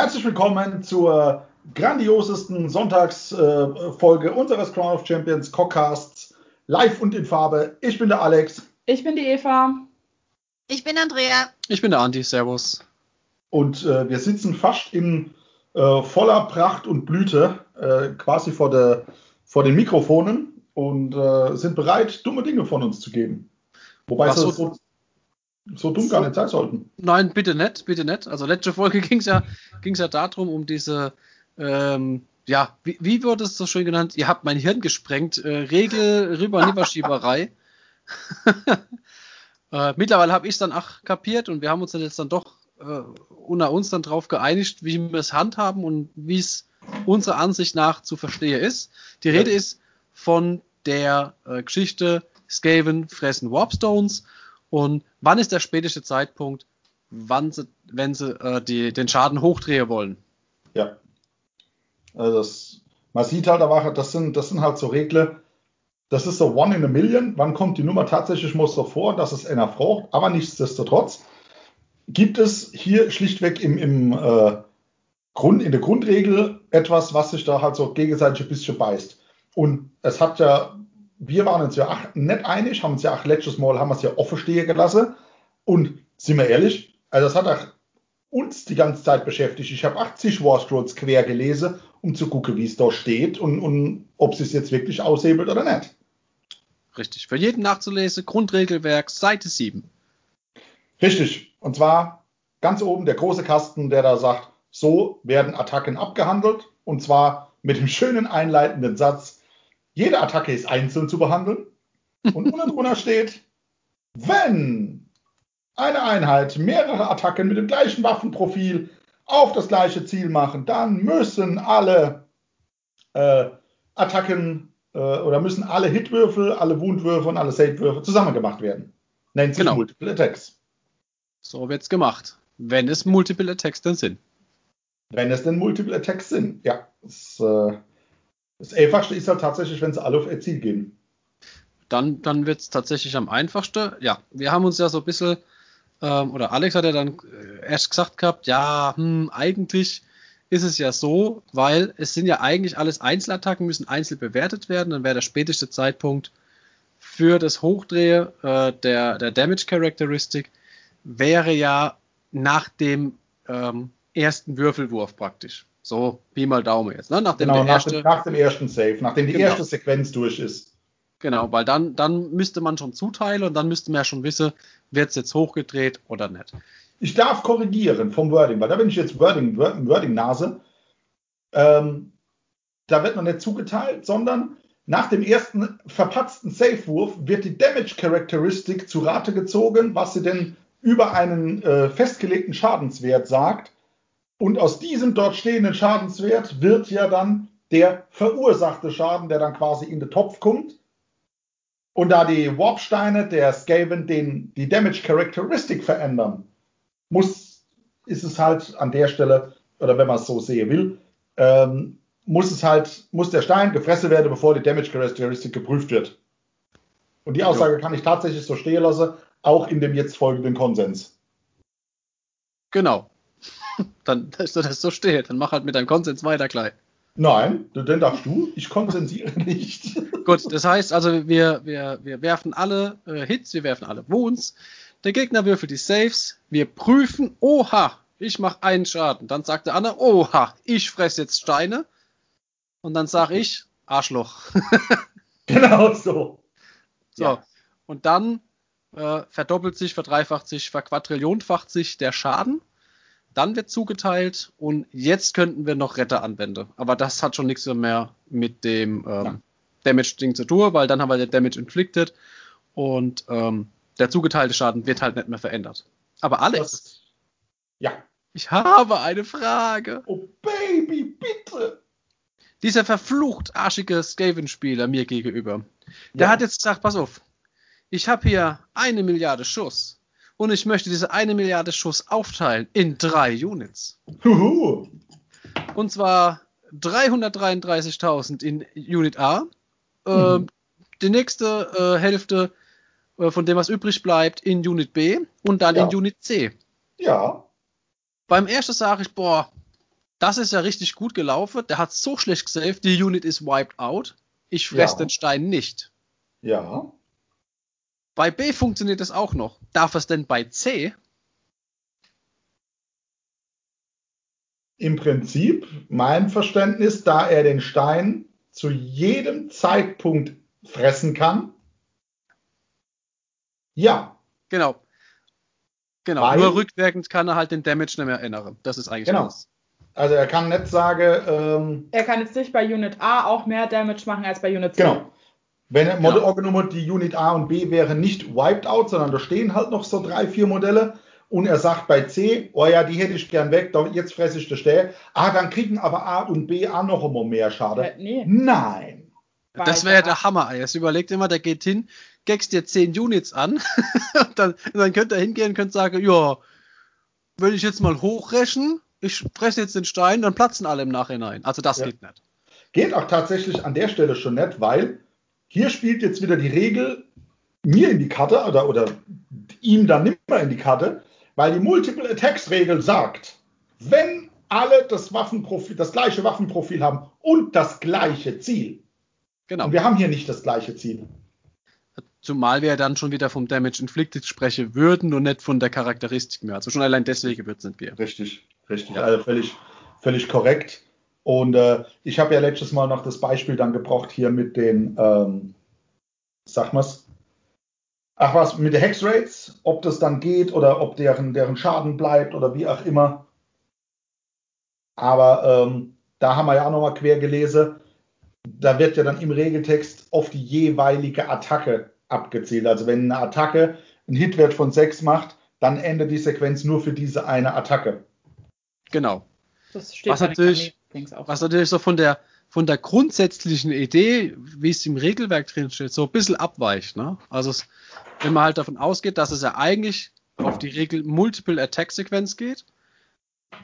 Herzlich willkommen zur grandiosesten Sonntagsfolge unseres Crown of Champions Cockcasts live und in Farbe. Ich bin der Alex. Ich bin die Eva. Ich bin Andrea. Ich bin der Andi. Servus. Und äh, wir sitzen fast in äh, voller Pracht und Blüte äh, quasi vor, der, vor den Mikrofonen und äh, sind bereit, dumme Dinge von uns zu geben. Wobei sie so, so, so dumm gar nicht sein sollten. Nein, bitte nicht, bitte nicht. Also letzte Folge ging es ja, ging's ja darum, um diese, ähm, ja, wie, wie wurde es so schön genannt? Ihr habt mein Hirn gesprengt. Äh, Regel rüber Nieberschieberei. äh, mittlerweile habe ich es dann auch kapiert und wir haben uns dann jetzt dann doch äh, unter uns dann drauf geeinigt, wie wir es handhaben und wie es unserer Ansicht nach zu verstehen ist. Die Rede ist von der äh, Geschichte Skaven fressen Warpstones und wann ist der späteste Zeitpunkt, wann sie, wenn sie äh, die, den Schaden hochdrehen wollen. Ja. Also das, man sieht halt aber, das sind, das sind halt so Regeln, das ist so one in a million. Wann kommt die Nummer tatsächlich muss so vor, dass es einer braucht, aber nichtsdestotrotz gibt es hier schlichtweg im, im äh, Grund, in der Grundregel etwas, was sich da halt so gegenseitig ein bisschen beißt. Und es hat ja, wir waren uns ja ach, nicht einig, haben uns ja auch letztes Mal, haben wir es ja offen stehen gelassen. Und sind wir ehrlich, also das hat auch uns die ganze Zeit beschäftigt. Ich habe 80 Warstrolls quer gelesen, um zu gucken, wie es da steht und, und ob es jetzt wirklich aushebelt oder nicht. Richtig. Für jeden nachzulesen, Grundregelwerk, Seite 7. Richtig. Und zwar ganz oben der große Kasten, der da sagt, so werden Attacken abgehandelt. Und zwar mit dem schönen einleitenden Satz, jede Attacke ist einzeln zu behandeln. Und unten drunter steht, wenn eine Einheit mehrere Attacken mit dem gleichen Waffenprofil auf das gleiche Ziel machen, dann müssen alle äh, Attacken äh, oder müssen alle Hitwürfel, alle Wundwürfe und alle Savewürfe zusammen gemacht werden. Nennt sich genau. Multiple Attacks. So wird's gemacht. Wenn es Multiple Attacks dann sind. Wenn es denn Multiple Attacks sind, ja. Das, äh, das Einfachste ist halt tatsächlich, wenn sie alle auf ihr Ziel gehen. Dann, dann wird es tatsächlich am einfachsten. Ja, wir haben uns ja so ein bisschen, ähm, oder Alex hat ja dann äh, erst gesagt gehabt, ja, hm, eigentlich ist es ja so, weil es sind ja eigentlich alles Einzelattacken, müssen einzeln bewertet werden. Dann wäre der späteste Zeitpunkt für das Hochdrehen äh, der, der Damage Characteristic wäre ja nach dem ähm, ersten Würfelwurf praktisch. So, Pi mal Daumen jetzt. Ne? Nachdem genau, nach, erste, dem, nach, dem, ersten Save, nachdem die genau. erste Sequenz durch ist. Genau, weil dann, dann müsste man schon zuteilen und dann müsste man ja schon wissen, wird es jetzt hochgedreht oder nicht. Ich darf korrigieren vom Wording, weil da bin ich jetzt Wording, Wording-Nase. Ähm, da wird noch nicht zugeteilt, sondern nach dem ersten verpatzten Save-Wurf wird die Damage-Charakteristik zu Rate gezogen, was sie denn über einen äh, festgelegten Schadenswert sagt. Und aus diesem dort stehenden Schadenswert wird ja dann der verursachte Schaden, der dann quasi in den Topf kommt. Und da die Warpsteine der Skaven den, die Damage Characteristic verändern, muss, ist es halt an der Stelle, oder wenn man es so sehen will, ähm, muss es halt, muss der Stein gefressen werden, bevor die Damage Characteristic geprüft wird. Und die Aussage ja. kann ich tatsächlich so stehen lassen, auch in dem jetzt folgenden Konsens. Genau. Dann, dass du das so steht, dann mach halt mit deinem Konsens weiter gleich. Nein, dann darfst du. Ich konsensiere nicht. Gut, das heißt also, wir, wir, wir werfen alle äh, Hits, wir werfen alle Wounds. Der Gegner würfelt die Saves. Wir prüfen, oha, ich mache einen Schaden. Dann sagt der andere, oha, ich fresse jetzt Steine. Und dann sage ich, Arschloch. genau so. So. Ja. Und dann äh, verdoppelt sich, verdreifacht sich, verquadrillionfacht sich der Schaden. Dann wird zugeteilt und jetzt könnten wir noch Retter anwenden. Aber das hat schon nichts mehr mit dem ähm, ja. Damage-Ding zu tun, weil dann haben wir den Damage inflicted und ähm, der zugeteilte Schaden wird halt nicht mehr verändert. Aber Alex. Das, ja. Ich habe eine Frage. Oh Baby, bitte. Dieser verflucht arschige Skaven-Spieler mir gegenüber. Der ja. hat jetzt gesagt, pass auf, ich habe hier eine Milliarde Schuss und ich möchte diese eine Milliarde Schuss aufteilen in drei Units. Huhu. Und zwar 333.000 in Unit A, äh, mhm. die nächste äh, Hälfte äh, von dem, was übrig bleibt, in Unit B und dann ja. in Unit C. Ja. Beim ersten sage ich, boah, Das ist ja richtig gut gelaufen. Der hat so schlecht gesaved, die Unit ist wiped out. Ich fress Ja. den Stein nicht. Ja. Bei B funktioniert das auch noch. Darf es denn bei C? Im Prinzip, mein Verständnis, da er den Stein zu jedem Zeitpunkt fressen kann. Ja, Genau. Genau. Weil- Nur rückwirkend kann er halt den Damage nicht mehr ändern. Das ist eigentlich Genau. alles. also er kann nicht sagen, ähm, Er kann jetzt nicht bei Unit A auch mehr Damage machen als bei Unit C. genau. Wenn er Genau. angenommen hat, die Unit A und B wären nicht wiped out, sondern da stehen halt noch so drei, vier Modelle. Und er sagt bei C, oh ja, die hätte ich gern weg, da- jetzt fresse ich die Stelle. Ah, dann kriegen aber A und B auch noch immer mehr Schade. Äh, nee. Nein. Bei Das wäre ja der- Hammer. Jetzt überlegt immer, der geht hin, geckst dir 10 Units an. und dann, dann könnt ihr hingehen und könnt sagen, ja, will ich jetzt mal hochrechnen, ich fresse jetzt den Stein, dann platzen alle im Nachhinein. Also das Ja. geht nicht. Geht auch tatsächlich an der Stelle schon nicht, weil hier spielt jetzt wieder die Regel mir in die Karte oder, oder ihm dann nicht mehr in die Karte, weil die Multiple Attacks Regel sagt, wenn alle das Waffenprofil, das gleiche Waffenprofil haben und das gleiche Ziel. Genau. Und wir haben hier nicht das gleiche Ziel. Zumal wir dann schon wieder vom Damage Inflicted sprechen würden und nicht von der Charakteristik mehr. Also schon allein deswegen wird es nicht gehen. Richtig, richtig. Ja. Also völlig, völlig korrekt. Und äh, ich habe ja letztes Mal noch das Beispiel dann gebraucht hier mit den, ähm, sag mal's, ach was, mit den Hex Rates, ob das dann geht oder ob deren, deren Schaden bleibt oder wie auch immer. Aber ähm, da haben wir ja auch nochmal quer gelesen. Da wird ja dann im Regeltext auf die jeweilige Attacke abgezielt. Also wenn eine Attacke einen Hitwert von 6 macht, dann endet die Sequenz nur für diese eine Attacke. Genau. Das steht Was natürlich- Kanälen auch. Was natürlich so von der, von der grundsätzlichen Idee, wie es im Regelwerk drin steht, so ein bisschen abweicht. Ne? Also es, wenn man halt davon ausgeht, dass es ja eigentlich auf die Regel Multiple Attack Sequenz geht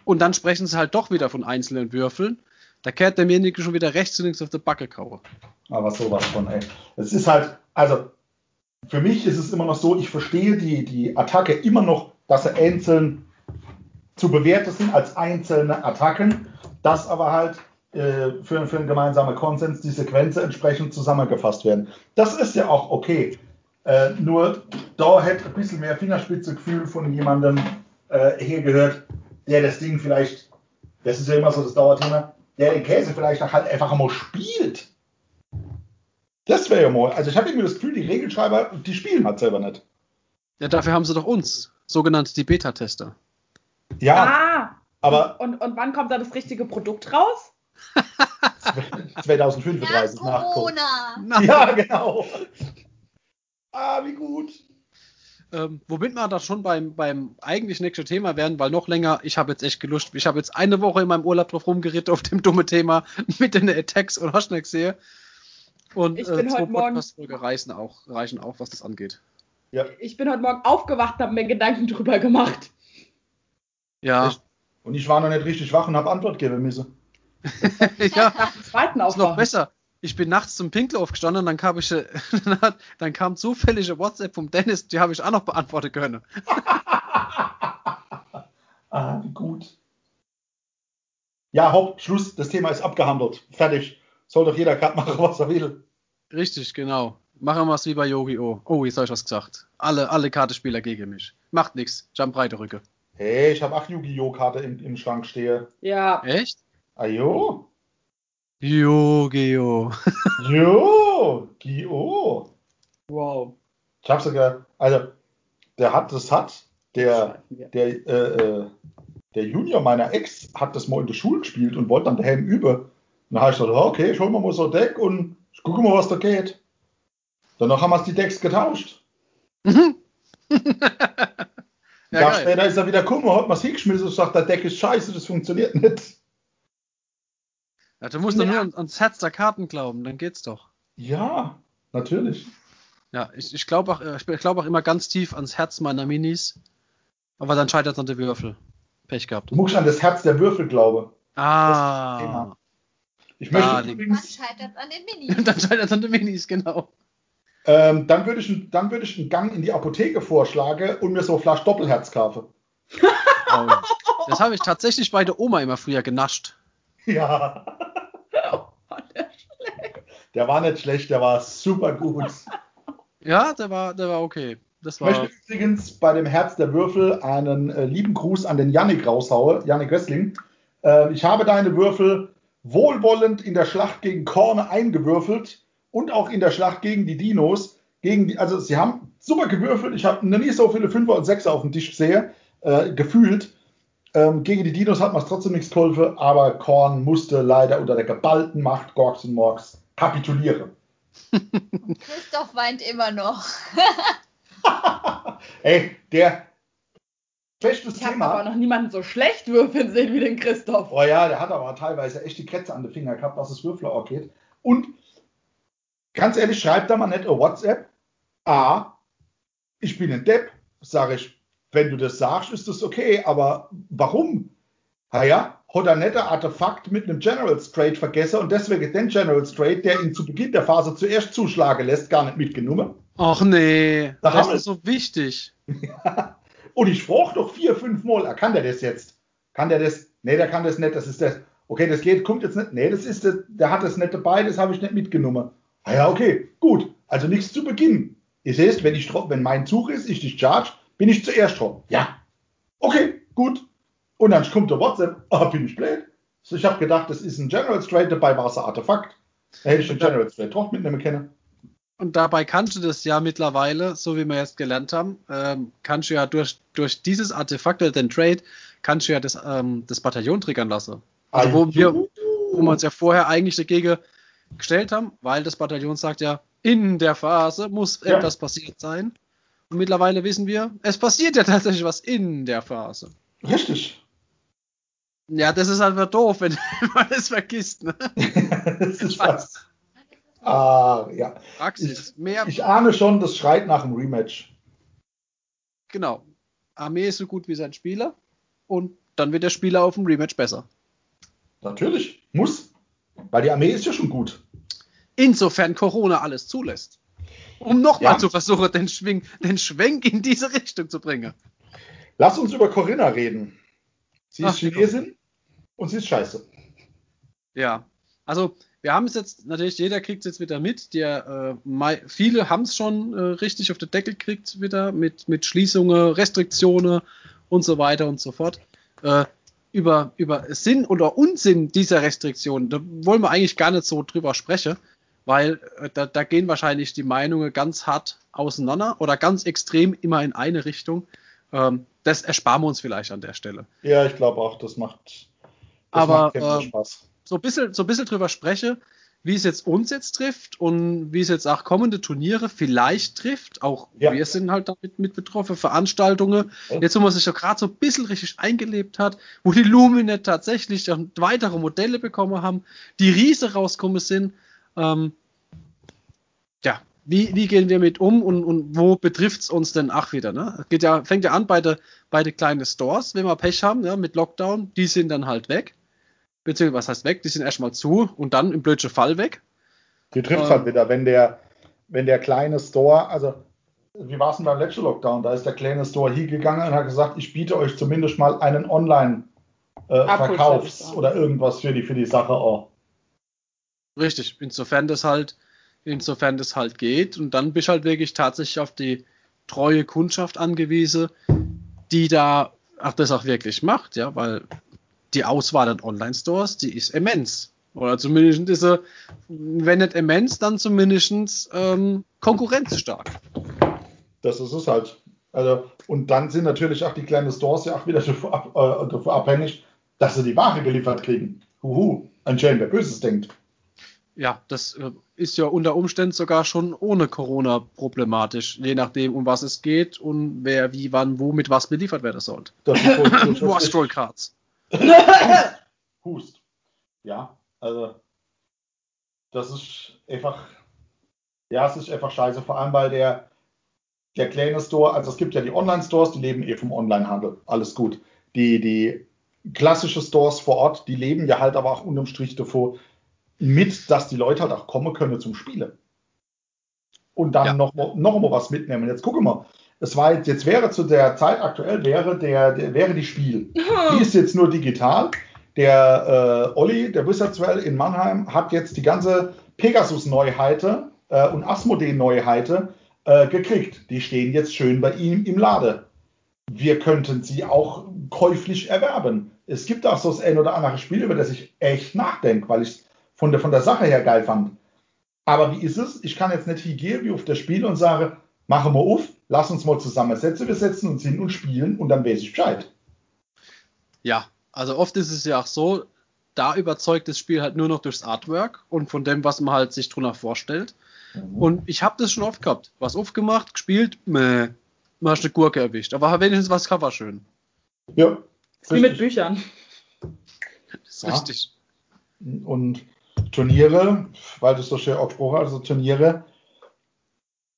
und dann sprechen sie halt doch wieder von einzelnen Würfeln, da kehrt derjenige schon wieder rechts und links auf die Backe kaue. Aber sowas von, ey. Es ist halt, also für mich ist es immer noch so, ich verstehe die, die Attacke immer noch, dass sie einzeln zu bewerten sind als einzelne Attacken, dass aber halt äh, für, für einen gemeinsamen Konsens die Sequenzen entsprechend zusammengefasst werden. Das ist ja auch okay. Äh, nur da hätte ein bisschen mehr Fingerspitzegefühl von jemandem äh, hergehört, der das Ding vielleicht, das ist ja immer so das Dauerthema, der den Käse vielleicht auch halt einfach mal spielt. Das wäre ja mal. Also ich habe irgendwie das Gefühl, die Regelschreiber, die spielen halt selber nicht. Ja, dafür haben sie doch uns, sogenannte die Beta-Tester. Ja, ah, aber und, und wann kommt da das richtige Produkt raus? 2035 Nach nach Corona. Ja, genau. Ah, wie gut. Ähm, womit wir da schon beim, beim eigentlich nächsten Thema werden, weil noch länger, ich habe jetzt echt gelust, ich habe jetzt eine Woche in meinem Urlaub drauf rumgeritten auf dem dumme Thema mit den Attacks und nicht gesehen. Und Ich äh, bin zwei heute Morgen- reichen auch, reichen auch, was das angeht. Ja. Ich bin heute Morgen aufgewacht und habe mir Gedanken drüber gemacht. Ja, Echt? Und ich war noch nicht richtig wach und habe Antwort geben müssen. ja, Nach dem zweiten ist noch Aufwachen. besser. Ich bin nachts zum Pinkel aufgestanden und dann kam ich, dann, hat, dann kam zufällige WhatsApp vom Dennis, die habe ich auch noch beantworten können. Ah, wie gut. Ja, hopp, Schluss. Das Thema ist abgehandelt. Fertig. Soll doch jeder gerade machen, was er will. Richtig, genau. Machen wir es wie bei Yu-Gi-Oh! Oh, jetzt habe ich was gesagt. Alle, alle Kartenspieler gegen mich. Macht nichts. Jump breite Rücke. Hey, ich habe auch Yu-Gi-Oh! Karte im, im Schrank stehe. Ja, Echt? Ajo. Yu-Gi-Oh! Jo. Gi-Oh. wow. Ich habe sogar, also, der hat, das hat, der, der, äh, äh, der Junior meiner Ex hat das mal in der Schule gespielt und wollte dann daheim üben. Dann habe ich gesagt, okay, ich hol mir mal so ein Deck und ich gucke mal, was da geht. Danach haben wir die Decks getauscht. Ja, Ja, geil. später ist er wieder gekommen, hat was hingeschmissen und sagt, der Deck ist scheiße, das funktioniert nicht. Ja, du musst doch Ja. nur an- ans Herz der Karten glauben, dann geht's doch. Ja, natürlich. Ja, ich, ich glaube auch, äh, ich glaube auch immer ganz tief ans Herz meiner Minis. Aber dann scheitert es an der Würfel. Pech gehabt. Du musst an das Herz der Würfel glauben. Ah. Ich möchte Man übrigens, scheitert an den Minis. dann scheitert es an den Minis, genau. Ähm, dann würde ich, dann würde ich einen Gang in die Apotheke vorschlagen und mir so eine Flasche Doppelherz kaufen. Oh, das habe ich tatsächlich bei der Oma immer früher genascht. Ja. Der war nicht schlecht, der war super gut. Ja, der war, der war okay. Das Ich war, möchte übrigens bei dem Herz der Würfel einen äh, lieben Gruß an den Yannick raushaue, Yannick Wessling. Äh, ich habe deine Würfel wohlwollend in der Schlacht gegen Korne eingewürfelt und auch in der Schlacht gegen die Dinos. Gegen die, also sie haben super gewürfelt. Ich habe noch nie so viele Fünfer und Sechser auf dem Tisch gesehen, äh, gefühlt. Ähm, gegen die Dinos hat man es trotzdem nichts geholfen, aber Korn musste leider unter der geballten Macht Gorks und Morgs kapitulieren. Christoph weint immer noch. Ey, der schlechtes Ich habe aber noch niemanden so schlecht würfeln sehen wie den Christoph. Oh ja, der hat aber teilweise echt die Kette an den Finger gehabt, was das Würfler auch geht. Und ganz ehrlich, schreibt da mal nicht eine WhatsApp. A, ich bin ein Depp, sage ich, wenn du das sagst, ist das okay, aber warum? Naja, hat er nicht ein Artefakt mit einem General Straight vergessen und deswegen den General Straight, der ihn zu Beginn der Phase zuerst zuschlagen lässt, gar nicht mitgenommen. ach nee, Da das ist so wichtig. Und ich frage doch vier, fünf Mal, ah, kann der das jetzt? Kann der das? Nee, der kann das nicht, das ist das. Okay, das geht, kommt jetzt nicht. Nee, das ist das, der hat das nicht dabei, das habe ich nicht mitgenommen. Ah ja, okay, gut. Also nichts zu Beginn. Ihr seht, wenn, ich, wenn mein Zug ist, ich dich charge, bin ich zuerst dran. Ja. Okay, gut. Und dann kommt der WhatsApp, ah, bin ich blöd. So, ich habe gedacht, das ist ein General Straight, dabei war es ein Artefakt. Da hätte ich den General Straight doch mitnehmen können. Und dabei kannst du das ja mittlerweile, so wie wir jetzt gelernt haben, ähm, kannst du ja durch, durch dieses Artefakt oder den Trade, kannst du ja das, ähm, das Bataillon triggern lassen. Also wo wir, wo wir uns ja vorher eigentlich dagegen gestellt haben, weil das Bataillon sagt ja, in der Phase muss Ja. etwas passiert sein. Und mittlerweile wissen wir, es passiert ja tatsächlich was in der Phase. Richtig. Ja, das ist einfach doof, wenn man das vergisst. Ne? das ist was. Ah, ja. Praxis. Mehr, Ich ahne schon, das schreit nach einem Rematch. genau. Armee ist so gut wie sein Spieler und dann wird der Spieler auf dem Rematch besser. Natürlich. Muss. Weil die Armee ist ja schon gut. Insofern Corona alles zulässt. Um nochmal Ja. zu versuchen, den, Schwing, den Schwenk in diese Richtung zu bringen. Lass uns über Corinna reden. Sie ist Ach, Chinesin und sie ist scheiße. Ja, also wir haben es jetzt, natürlich, jeder kriegt es jetzt wieder mit. Der, äh, viele haben es schon äh, richtig auf den Deckel gekriegt wieder mit, mit Schließungen, Restriktionen und so weiter und so fort. Äh, über, über Sinn oder Unsinn dieser Restriktionen, da wollen wir eigentlich gar nicht so drüber sprechen, weil äh, da, da gehen wahrscheinlich die Meinungen ganz hart auseinander oder ganz extrem immer in eine Richtung. Ähm, das ersparen wir uns vielleicht an der Stelle. Ja, ich glaube auch, das macht, das Aber, macht ähm, Spaß. so ein bisschen, so ein bisschen drüber spreche, wie es jetzt uns jetzt trifft und wie es jetzt auch kommende Turniere vielleicht trifft. Auch Ja. wir sind halt damit mit betroffen, Veranstaltungen. Ja. Jetzt, wo man sich ja gerade so ein bisschen richtig eingelebt hat, wo die Luminet tatsächlich weitere Modelle bekommen haben, die Riese rauskommen sind. Ähm, ja, wie, wie gehen wir mit um und, und wo betrifft es uns denn auch wieder? Ne? Geht ja, fängt ja an bei den bei de kleinen Stores, wenn wir Pech haben, ja, mit Lockdown, die sind dann halt weg. Beziehungsweise, was heißt weg? Die sind erstmal zu und dann im blödschen Fall weg. Die trifft ähm, halt wieder, wenn der, wenn der kleine Store, also wie war es denn beim letzten Lockdown? Da ist der kleine Store hingegangen und hat gesagt, ich biete euch zumindest mal einen Online-Verkaufs- an. oder irgendwas für die, für die Sache auch. Richtig, insofern das halt, insofern das halt geht. Und dann bist du halt wirklich tatsächlich auf die treue Kundschaft angewiesen, die da auch das auch wirklich macht, ja, weil die Auswahl an Online-Stores, die ist immens. Oder zumindest ist sie, wenn nicht immens, dann zumindest ähm, konkurrenzstark. Das ist es halt. Also, und dann sind natürlich auch die kleinen Stores ja auch wieder ab, äh, davon abhängig, dass sie die Ware geliefert kriegen. Huhu, ein Schäden, wer Böses denkt. Ja, das äh, ist ja unter Umständen sogar schon ohne Corona problematisch, je nachdem, um was es geht und wer, wie, wann, wo, mit was beliefert werden soll. Das ist wohl- das Cards. Hust. Ja, also das ist einfach, ja, es ist einfach scheiße, vor allem weil der, der kleine Store, also es gibt ja die Online-Stores, die leben eh vom Online-Handel, alles gut. Die, die klassische Stores vor Ort, die leben ja halt aber auch unterm Strich davor mit, dass die Leute halt auch kommen können zum Spielen. Und dann Ja. noch, mal- noch mal was mitnehmen. Jetzt gucken wir, Es war jetzt, jetzt wäre zu der Zeit aktuell wäre der, der wäre die Spiel. Die ist jetzt nur digital. Der äh, Olli, der Wizardswell in Mannheim, hat jetzt die ganze Pegasus-Neuheite äh, und Asmodee-Neuheite äh, gekriegt. Die stehen jetzt schön bei ihm im Lade. Wir könnten sie auch käuflich erwerben. Es gibt auch so das ein oder andere Spiel, über das ich echt nachdenke, weil ich es von der, von der Sache her geil fand. Aber wie ist es? Ich kann jetzt nicht hingehen wie auf das Spiel und sage, machen wir auf, lass uns mal zusammensetzen, wir setzen uns hin und spielen und dann weiß ich Bescheid. Ja, also oft ist es ja auch so, da überzeugt das Spiel halt nur noch durchs Artwork und von dem, was man halt sich drunter vorstellt. Mhm. Und ich habe das schon oft gehabt. Was aufgemacht, gespielt, meh, mal hast eine Gurke erwischt. Aber wenigstens war das Cover schön. Ja. Wie mit Büchern. Das ist ja. richtig. Und Turniere, weil das so schön ausgesprochen also Turniere,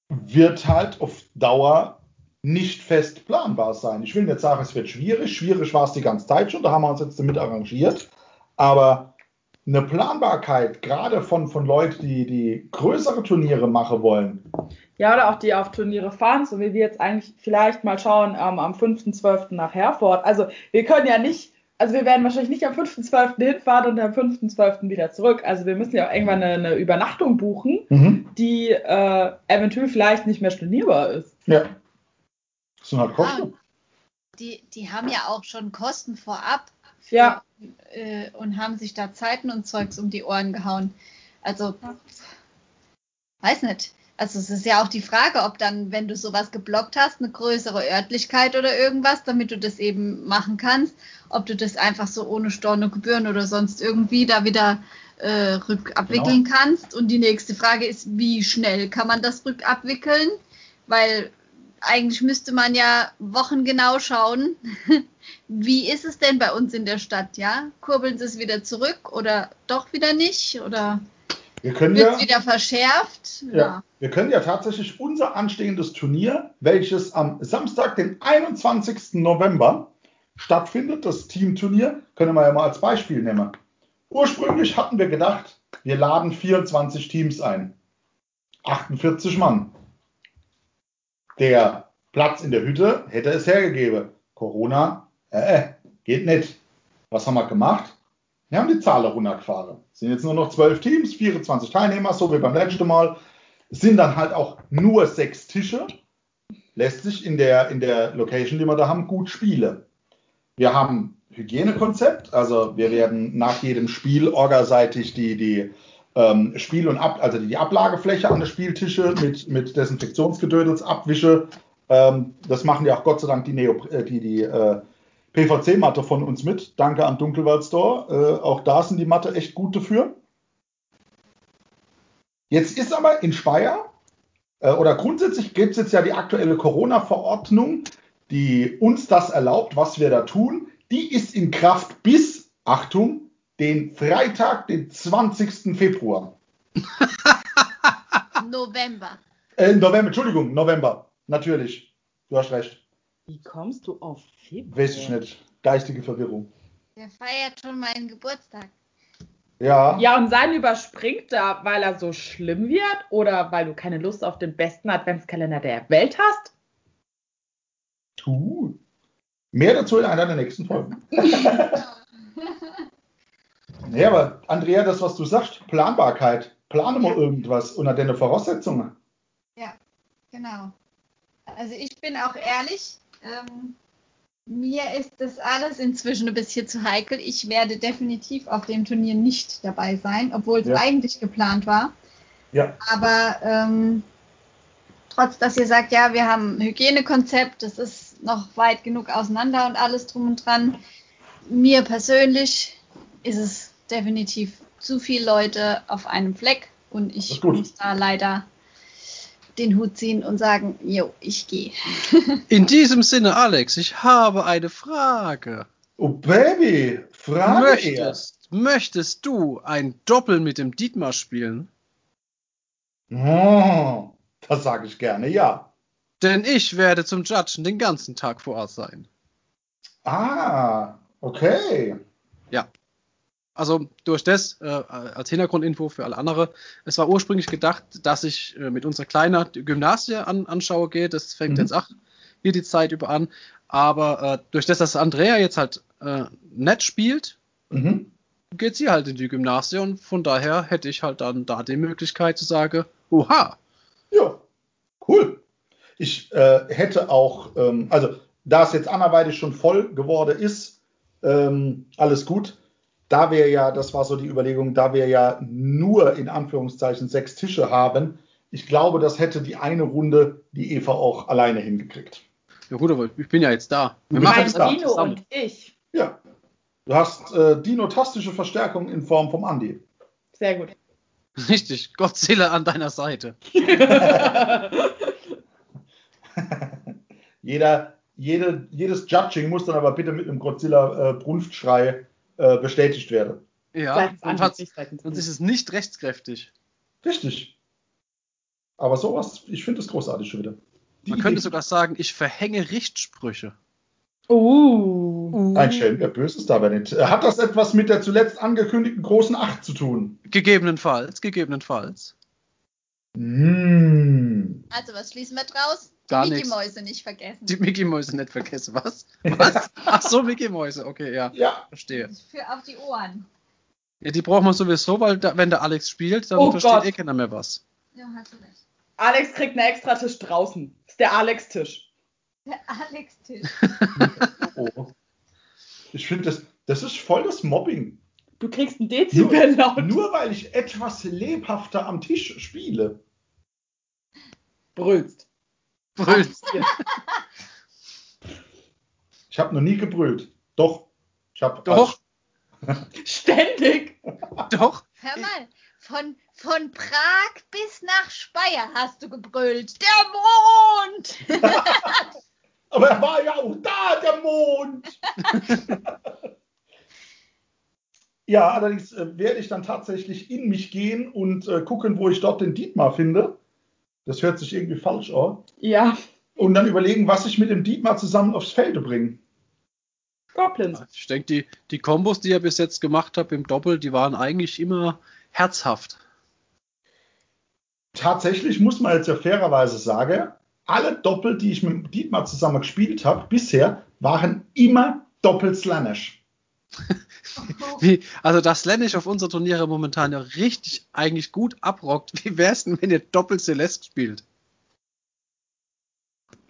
wird halt auf Dauer nicht fest planbar sein. Ich will nicht sagen, es wird schwierig. Schwierig war es die ganze Zeit schon, da haben wir uns jetzt damit arrangiert. Aber eine Planbarkeit, gerade von, von Leuten, die, die größere Turniere machen wollen. Ja, oder auch die auf Turniere fahren, so wie wir jetzt eigentlich vielleicht mal schauen ähm, am 5.12. nach Herford. Also wir können ja nicht also wir werden wahrscheinlich nicht am 5.12. hinfahren und am 5.12. wieder zurück. Also wir müssen ja auch irgendwann eine, eine Übernachtung buchen, mhm. die äh, eventuell vielleicht nicht mehr stornierbar ist. Ja. Das sind halt Kosten. Die, die haben ja auch schon Kosten vorab für, ja. Äh, und haben sich da Zeiten und Zeugs um die Ohren gehauen. Also, weiß nicht. Also es ist ja auch die Frage, ob dann, wenn du sowas geblockt hast, eine größere Örtlichkeit oder irgendwas, damit du das eben machen kannst, ob du das einfach so ohne Storno Gebühren oder sonst irgendwie da wieder äh, rückabwickeln genau. kannst. Und die nächste Frage ist, wie schnell kann man das rückabwickeln? Weil eigentlich müsste man ja wochengenau schauen, wie ist es denn bei uns in der Stadt, ja? Kurbeln sie es wieder zurück oder doch wieder nicht? Oder wir können ja, wieder verschärft? Ja, ja, Wir können ja tatsächlich unser anstehendes Turnier, welches am Samstag, den 21. November stattfindet, das Teamturnier, können wir ja mal als Beispiel nehmen. Ursprünglich hatten wir gedacht, wir laden 24 Teams ein. 48 Mann. Der Platz in der Hütte hätte es hergegeben. Corona, äh, äh geht nicht. Was haben wir gemacht? Wir haben die Zahl runtergefahren. Es sind jetzt nur noch zwölf Teams, 24 Teilnehmer, so wie beim letzten Mal. Es sind dann halt auch nur sechs Tische. Lässt sich in der, in der Location, die wir da haben, gut spielen. Wir haben Hygienekonzept, also wir werden nach jedem Spiel orgaseitig die, die ähm, Spiel- und Ab, also die Ablagefläche an der Spieltische mit, mit Desinfektionsgedödels abwische. Ähm, das machen ja auch Gott sei Dank die, Neo, äh, die, die äh, PVC-Matte von uns mit. Danke an Dunkelwald Store. Äh, auch da sind die Matte echt gut dafür. Jetzt ist aber in Speyer, äh, oder grundsätzlich gibt es jetzt ja die aktuelle Corona-Verordnung, die uns das erlaubt, was wir da tun. Die ist in Kraft bis, Achtung, den Freitag, den 20. Februar. November. Äh, November, Entschuldigung, November. Natürlich. Du hast recht. Wie kommst du auf Februar? Weiß ich nicht. Geistige Verwirrung. Der feiert schon meinen Geburtstag. Ja. Ja, und sein überspringt da, weil er so schlimm wird oder weil du keine Lust auf den besten Adventskalender der Welt hast? Tu. Mehr dazu in einer der nächsten Folgen. nee, aber Andrea, das, was du sagst, Planbarkeit. Plane mal irgendwas unter deine Voraussetzungen. Ja, genau. Also ich bin auch ehrlich, ähm, mir ist das alles inzwischen ein bisschen zu heikel. Ich werde definitiv auf dem Turnier nicht dabei sein, obwohl es ja. eigentlich geplant war. Ja. Aber ähm, trotz, dass ihr sagt, ja, wir haben ein Hygienekonzept, das ist noch weit genug auseinander und alles drum und dran. Mir persönlich ist es definitiv zu viele Leute auf einem Fleck und ich muss da leider den Hut ziehen und sagen, jo, ich gehe. In diesem Sinne, Alex, ich habe eine Frage. Oh Baby, Frage möchtest, möchtest du ein Doppel mit dem Dietmar spielen? Oh, das sage ich gerne, ja. Denn ich werde zum Judgen den ganzen Tag vor Ort sein. Ah, okay. Also durch das, äh, als Hintergrundinfo für alle anderen, es war ursprünglich gedacht, dass ich äh, mit unserer kleinen Gymnasie an, anschaue gehe. Das fängt mhm. jetzt auch hier die Zeit über an. Aber äh, durch das, dass Andrea jetzt halt äh, nett spielt, Mhm. geht sie halt in die Gymnasie und von daher hätte ich halt dann da die Möglichkeit zu sagen, oha, Ja, cool. Ich äh, hätte auch, ähm, also da es jetzt anderweitig schon voll geworden ist, ähm, alles gut. Da wir ja, das war so die Überlegung, da wir ja nur in Anführungszeichen sechs Tische haben, ich glaube, das hätte die eine Runde die Eva auch alleine hingekriegt. ja gut, aber ich bin ja jetzt da. Du Wir bist machen das Dino zusammen. und ich. Ja. Du hast äh, dinotastische Verstärkung in Form vom Andi. Sehr gut. Richtig, Godzilla an deiner Seite. Jeder, jede, jedes Judging muss dann aber bitte mit einem Godzilla-Brunftschrei äh, bestätigt werden. Ja, und, seitens und es ist nicht rechtskräftig. Richtig. Aber sowas, ich finde es großartig schon wieder. Die Man könnte sogar sagen, ich verhänge Richtsprüche. Uh. Ein Schelm, Böses dabei nicht. Hat das etwas mit der zuletzt angekündigten großen Acht zu tun? Gegebenenfalls, gegebenenfalls. Mmh. Also, was schließen wir draus? Gar die. Mickey-Mäuse nicht vergessen. Die Mickey Mäuse nicht vergessen. Was? Was? Ach so, Mickey Mäuse. Okay, ja, Ja, verstehe. Für auf die Ohren. Ja, die braucht man sowieso, weil da, wenn der Alex spielt, dann Oh versteht Gott. eh keiner mehr was. Ja, hast du recht. Alex kriegt einen extra Tisch draußen. Das ist der Alex-Tisch. Der Alex-Tisch. oh. Ich finde, das, das ist voll das Mobbing. Du kriegst einen Dezibel laut. Nur weil ich etwas lebhafter am Tisch spiele. brüllst. Brüllt. Ich habe noch nie gebrüllt. Doch. Ich habe Doch, Ständig. doch. Hör mal, von, von Prag bis nach Speyer hast du gebrüllt. Der Mond! Aber er war ja auch da, der Mond. Ja, allerdings äh, werde ich dann tatsächlich in mich gehen und äh, gucken, wo ich dort den Dietmar finde. Das hört sich irgendwie falsch an. Ja. Und dann überlegen, was ich mit dem Dietmar zusammen aufs Feld bringe. Goblins. Ich denke, die, die Kombos, die er bis jetzt gemacht hat im Doppel, die waren eigentlich immer herzhaft. Tatsächlich muss man jetzt ja fairerweise sagen, alle Doppel, die ich mit dem Dietmar zusammen gespielt habe, bisher, waren immer doppelt Slanish. Wie, also das Slanish auf unsere Turniere momentan ja richtig eigentlich gut abrockt. Wie wär's denn, wenn ihr doppelt Celeste spielt?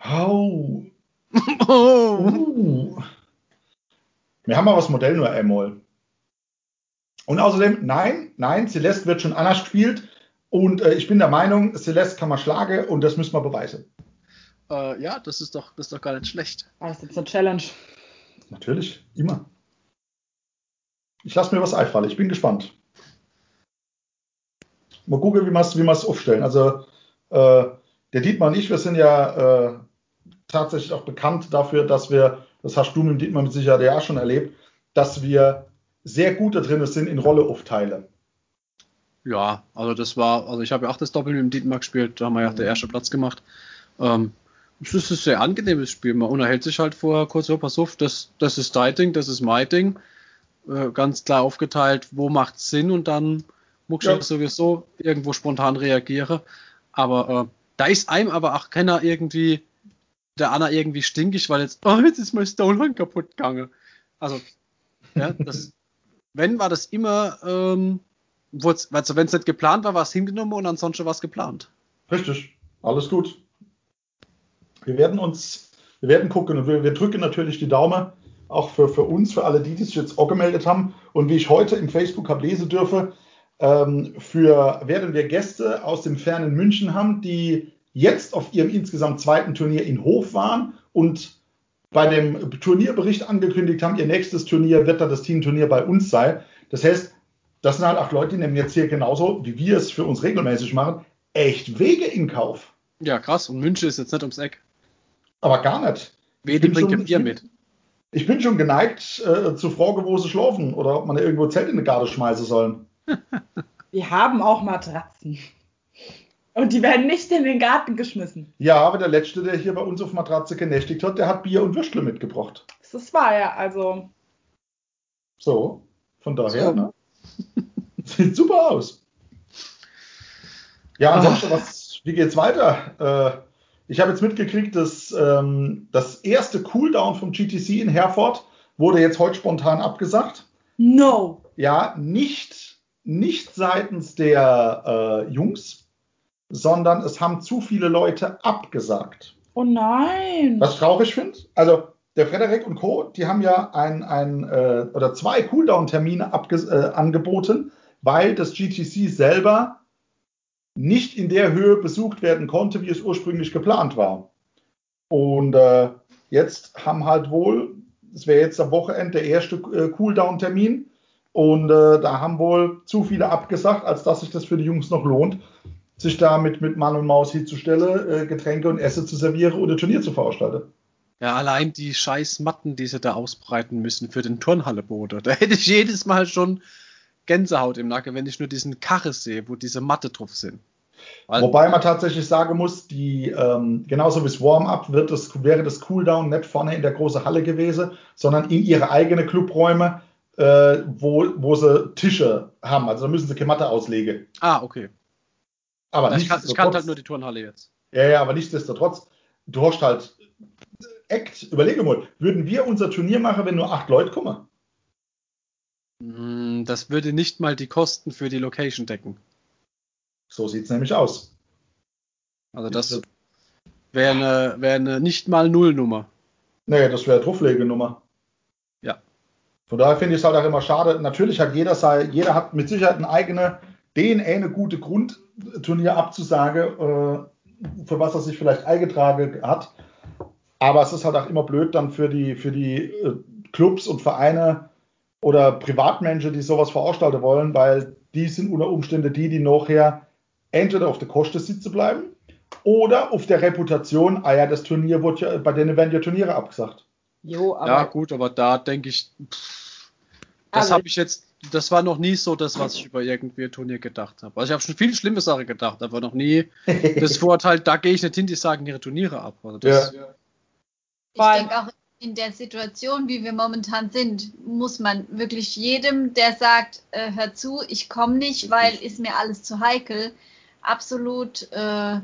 Oh. Oh. Uh. Wir haben aber das Modell nur einmal. Und außerdem, nein, nein, Celeste wird schon anders gespielt. Und äh, ich bin der Meinung, Celeste kann man schlagen und das müssen wir beweisen. Äh, ja, das ist doch, das ist doch gar nicht schlecht. Ah, das ist jetzt eine Challenge. Natürlich, immer. Ich lasse mir was einfallen, ich bin gespannt. Mal gucken, wie wir es wie aufstellen. Also, äh, der Dietmar und ich, wir sind ja äh, tatsächlich auch bekannt dafür, dass wir, das hast du mit dem Dietmar mit Sicherheit ja schon erlebt, dass wir sehr gut da drin sind in Rolle aufteilen. Ja, also das war, also ich habe ja auch das Doppel mit dem Dietmar gespielt, da haben wir ja auch den ersten Platz gemacht. Ähm, es ist ein sehr angenehmes Spiel. Man unterhält sich halt vorher kurz, so, pass auf, das, das ist dein Ding, das ist mein Ding. Äh, ganz klar aufgeteilt, wo macht Sinn und dann muss ich Ja. ja. sowieso irgendwo spontan reagieren. Aber äh, da ist einem aber auch keiner irgendwie, der Anna irgendwie stinkig, weil jetzt, oh, jetzt ist mein Stonehorn kaputt gegangen. Also, ja, das, wenn, war das immer, ähm, also wenn es nicht geplant war, war es hingenommen und ansonsten war es geplant. Richtig, alles gut. Wir werden uns, wir werden gucken und wir, wir drücken natürlich die Daumen, auch für, für uns, für alle die, die sich jetzt auch gemeldet haben. Und wie ich heute im Facebook habe lesen dürfe, ähm, für werden wir Gäste aus dem fernen München haben, die jetzt auf ihrem insgesamt zweiten Turnier in Hof waren und bei dem Turnierbericht angekündigt haben, ihr nächstes Turnier wird dann das Teamturnier bei uns sein. Das heißt, das sind halt auch Leute, die nehmen jetzt hier genauso, wie wir es für uns regelmäßig machen, echt Wege in Kauf. Ja, krass. Und München ist jetzt nicht ums Eck. Aber gar nicht. Wede bin bringt schon- ja Bier mit. Ich bin schon geneigt äh, zu fragen, wo sie schlafen oder ob man da irgendwo Zelt in die Garde schmeißen sollen. Wir haben auch Matratzen. Und die werden nicht in den Garten geschmissen. Ja, aber der Letzte, der hier bei uns auf Matratze genächtigt hat, der hat Bier und Würstle mitgebracht. Das ist wahr, ja. Also, So, von daher, So. ne? Sieht super aus. Ja, ansonsten, was, wie geht's weiter? Ich habe jetzt mitgekriegt, dass ähm, das erste Cooldown vom GTC in Herford wurde jetzt heute spontan abgesagt. No. Ja, nicht, nicht seitens der äh, Jungs, sondern es haben zu viele Leute abgesagt. Oh nein. Was ich traurig finde. Also der Frederik und Co., die haben ja ein, ein äh, oder zwei Cooldown-Termine äh, angeboten, weil das GTC selber nicht in der Höhe besucht werden konnte, wie es ursprünglich geplant war. Und äh, jetzt haben halt wohl, es wäre jetzt am Wochenende der erste äh, Cooldown-Termin, und äh, da haben wohl zu viele abgesagt, als dass sich das für die Jungs noch lohnt, sich da mit, mit Mann und Maus hinzustellen, äh, Getränke und Essen zu servieren oder Turnier zu veranstalten. Ja, allein die scheiß Matten, die sie da ausbreiten müssen für den Turnhalleboden. Da hätte ich jedes Mal schon Gänsehaut im Nacken, wenn ich nur diesen Karre sehe, wo diese Matte drauf sind. Weil Wobei man tatsächlich sagen muss, die, ähm, genauso wie das Warm-up wäre das Cooldown nicht vorne in der großen Halle gewesen, sondern in ihre eigenen Clubräume, äh, wo, wo sie Tische haben. Also da müssen sie keine Matte auslegen. Ah, okay. Aber ich, kann, ich kannte halt nur die Turnhalle jetzt. Ja, ja, aber nichtsdestotrotz, du hast halt Act, überlege mal, würden wir unser Turnier machen, wenn nur acht Leute kommen? Hm, das würde nicht mal die Kosten für die Location decken. So sieht es nämlich aus. Also das wäre eine, wär eine nicht mal Nullnummer. Nee, das wäre Drufflegenummer. Ja. Von daher finde ich es halt auch immer schade. Natürlich hat jeder, jeder hat mit Sicherheit eine eigene DNA, eine gute Grundturnier abzusagen, äh, für was er sich vielleicht eingetragen hat. Aber es ist halt auch immer blöd dann für die, für die äh, Clubs und Vereine oder Privatmenschen, die sowas veranstalten wollen, weil die sind unter Umständen die, die nachher entweder auf der Kosten sitzen bleiben oder auf der Reputation, ah ja, das Turnier wurde ja, bei denen werden ja Turniere abgesagt. Jo, aber ja, gut, aber da denke ich, pff, das also, habe ich jetzt, das war noch nie so das, was ich über irgendwie ein Turnier gedacht habe. Also ich habe schon viele schlimme Sachen gedacht, aber noch nie das Vorurteil, da gehe ich nicht hin, die sagen ihre Turniere ab. Also das, ja. Ich denke auch in der Situation, wie wir momentan sind, muss man wirklich jedem, der sagt, äh, hör zu, ich komme nicht, weil ist mir alles zu heikel, absolut äh,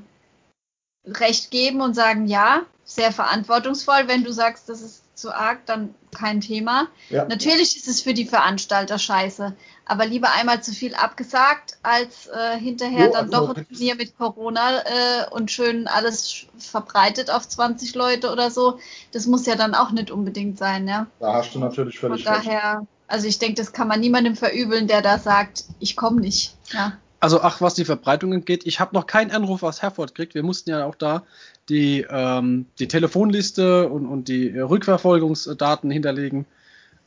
recht geben und sagen, ja, sehr verantwortungsvoll. Wenn du sagst, das ist zu arg, dann kein Thema. Ja. Natürlich ist es für die Veranstalter scheiße, aber lieber einmal zu viel abgesagt, als äh, hinterher jo, dann also doch ein Turnier mit Corona äh, und schön alles verbreitet auf 20 Leute oder so. Das muss ja dann auch nicht unbedingt sein, ja. Da hast du natürlich völlig Von daher, recht. also ich denke, das kann man niemandem verübeln, der da sagt, ich komme nicht. Ja. Also, ach, was die Verbreitung angeht, ich habe noch keinen Anruf aus Herford gekriegt. Wir mussten ja auch da die, ähm, die Telefonliste und, und die Rückverfolgungsdaten hinterlegen.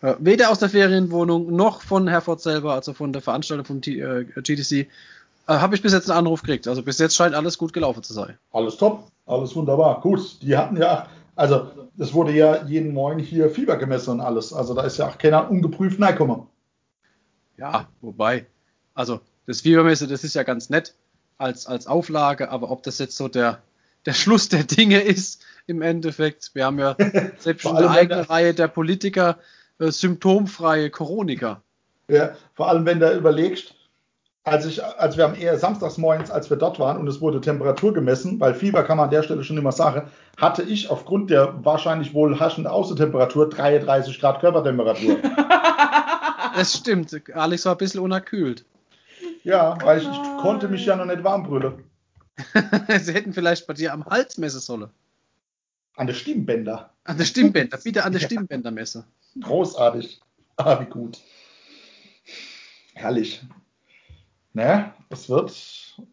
Äh, weder aus der Ferienwohnung noch von Herford selber, also von der Veranstaltung vom T äh, GTC, äh, habe ich bis jetzt einen Anruf gekriegt. Also bis jetzt scheint alles gut gelaufen zu sein. Alles top, alles wunderbar. Gut, die hatten ja, also es wurde ja jeden Morgen hier Fieber gemessen und alles. Also da ist ja auch keiner ungeprüft reingekommen. Ja, wobei, also das Fiebermesse, das ist ja ganz nett als, als Auflage, aber ob das jetzt so der, der Schluss der Dinge ist im Endeffekt. Wir haben ja selbst schon eine eigene Reihe der Politiker äh, symptomfreie Chroniker. Ja, vor allem wenn du überlegst, als, ich, als wir am eher samstagsmorgens, als wir dort waren und es wurde Temperatur gemessen, weil Fieber kann man an der Stelle schon immer sagen, hatte ich aufgrund der wahrscheinlich wohl haschenden Außentemperatur 33 Grad Körpertemperatur. Das stimmt. Alex war ein bisschen unerkühlt. Ja, weil ich, ich konnte mich ja noch nicht warm brüllen. Sie hätten vielleicht bei dir am Hals messen sollen. An der Stimmbänder. An der Stimmbänder, bitte an der Stimmbändermesse. Großartig. Ah, wie gut. Herrlich. Ne, es wird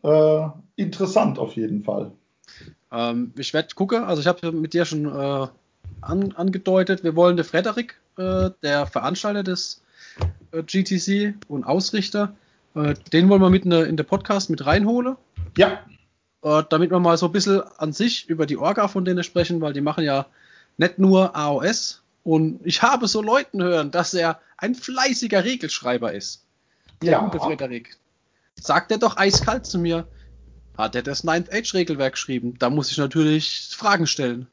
äh, interessant auf jeden Fall. Ähm, ich werde gucken, also ich habe mit dir schon äh, an, angedeutet, wir wollen den Frederik, äh, der Veranstalter des äh, GTC und Ausrichter, äh, den wollen wir mit in der, in der Podcast mit reinholen. Ja. Äh, damit wir mal so ein bisschen an sich über die Orga von denen sprechen, weil die machen ja nicht nur AOS. Und ich habe so Leuten hören, dass er ein fleißiger Regelschreiber ist. Der ja. gute Frederik. Sagt er doch eiskalt zu mir, hat er das Ninth Age Regelwerk geschrieben? Da muss ich natürlich Fragen stellen.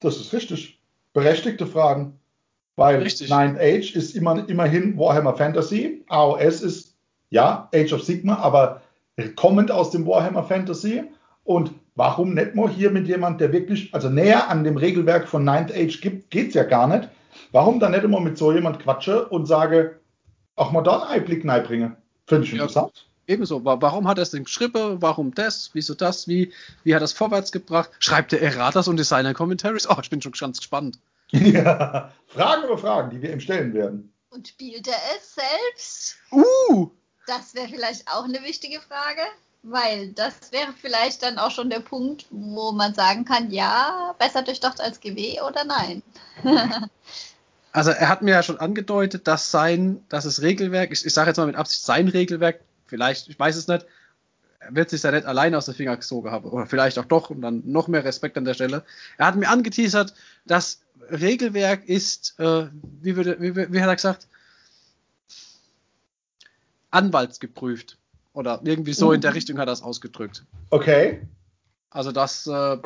Das ist richtig. Berechtigte Fragen. Weil Richtig. Ninth Age ist immer, immerhin Warhammer Fantasy. AOS ist ja, Age of Sigma, aber kommend aus dem Warhammer Fantasy. Und warum nicht mal hier mit jemand, der wirklich, also näher an dem Regelwerk von Ninth Age gibt, geht's ja gar nicht. Warum dann nicht immer mit so jemand quatsche und sage, auch mal da einen Einblick bringen? Finde ich Ja. interessant. Ebenso. Wa- Warum hat er es denn geschrieben? Warum das? Wieso das? Wie, wie hat er es vorwärts gebracht? Schreibt er Erratas und Designer Commentaries? Oh, ich bin schon ganz gespannt. Ja. Fragen über Fragen, die wir ihm stellen werden. Und spielt er es selbst? Uh! Das wäre vielleicht auch eine wichtige Frage, weil das wäre vielleicht dann auch schon der Punkt, wo man sagen kann, ja, besser durchdacht als GW oder nein. Also er hat mir ja schon angedeutet, dass sein, dass das Regelwerk, ich, ich sage jetzt mal mit Absicht sein Regelwerk, vielleicht, ich weiß es nicht, wird sich ja nicht alleine aus der Finger gezogen haben. Oder vielleicht auch doch und dann noch mehr Respekt an der Stelle. Er hat mir angeteasert, das Regelwerk ist, äh, wie, würde, wie, wie hat er gesagt, anwaltsgeprüft. Oder irgendwie so in der Richtung hat er es ausgedrückt. Okay. Also das, äh,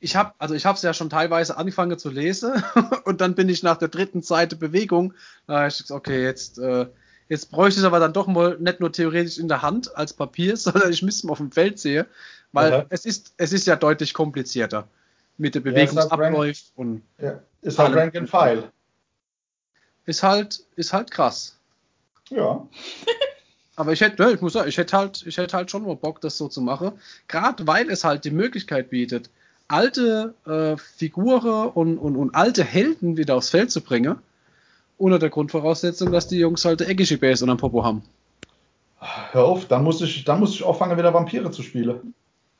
ich habe, also ich habe es ja schon teilweise angefangen zu lesen und dann bin ich nach der dritten Seite Bewegung, da ich gesagt, okay, jetzt, äh, jetzt bräuchte ich es aber dann doch mal nicht nur theoretisch in der Hand als Papier, sondern ich müsste es mal auf dem Feld sehen, weil Aha. es ist, es ist ja deutlich komplizierter mit den Ja, es hat Bewegungsabläufen und Ja. Ist halt. Rank and File. ist halt, ist halt krass. Ja. Aber ich hätte, ne, ich muss sagen, ich hätte halt, ich hätte halt schon mal Bock, das so zu machen. Gerade weil es halt die Möglichkeit bietet, alte äh, Figuren und, und, und alte Helden wieder aufs Feld zu bringen. Unter der Grundvoraussetzung, dass die Jungs halt eckige Base und ein Popo haben. Hör auf, dann muss ich, dann muss ich auffangen, wieder Vampire zu spielen.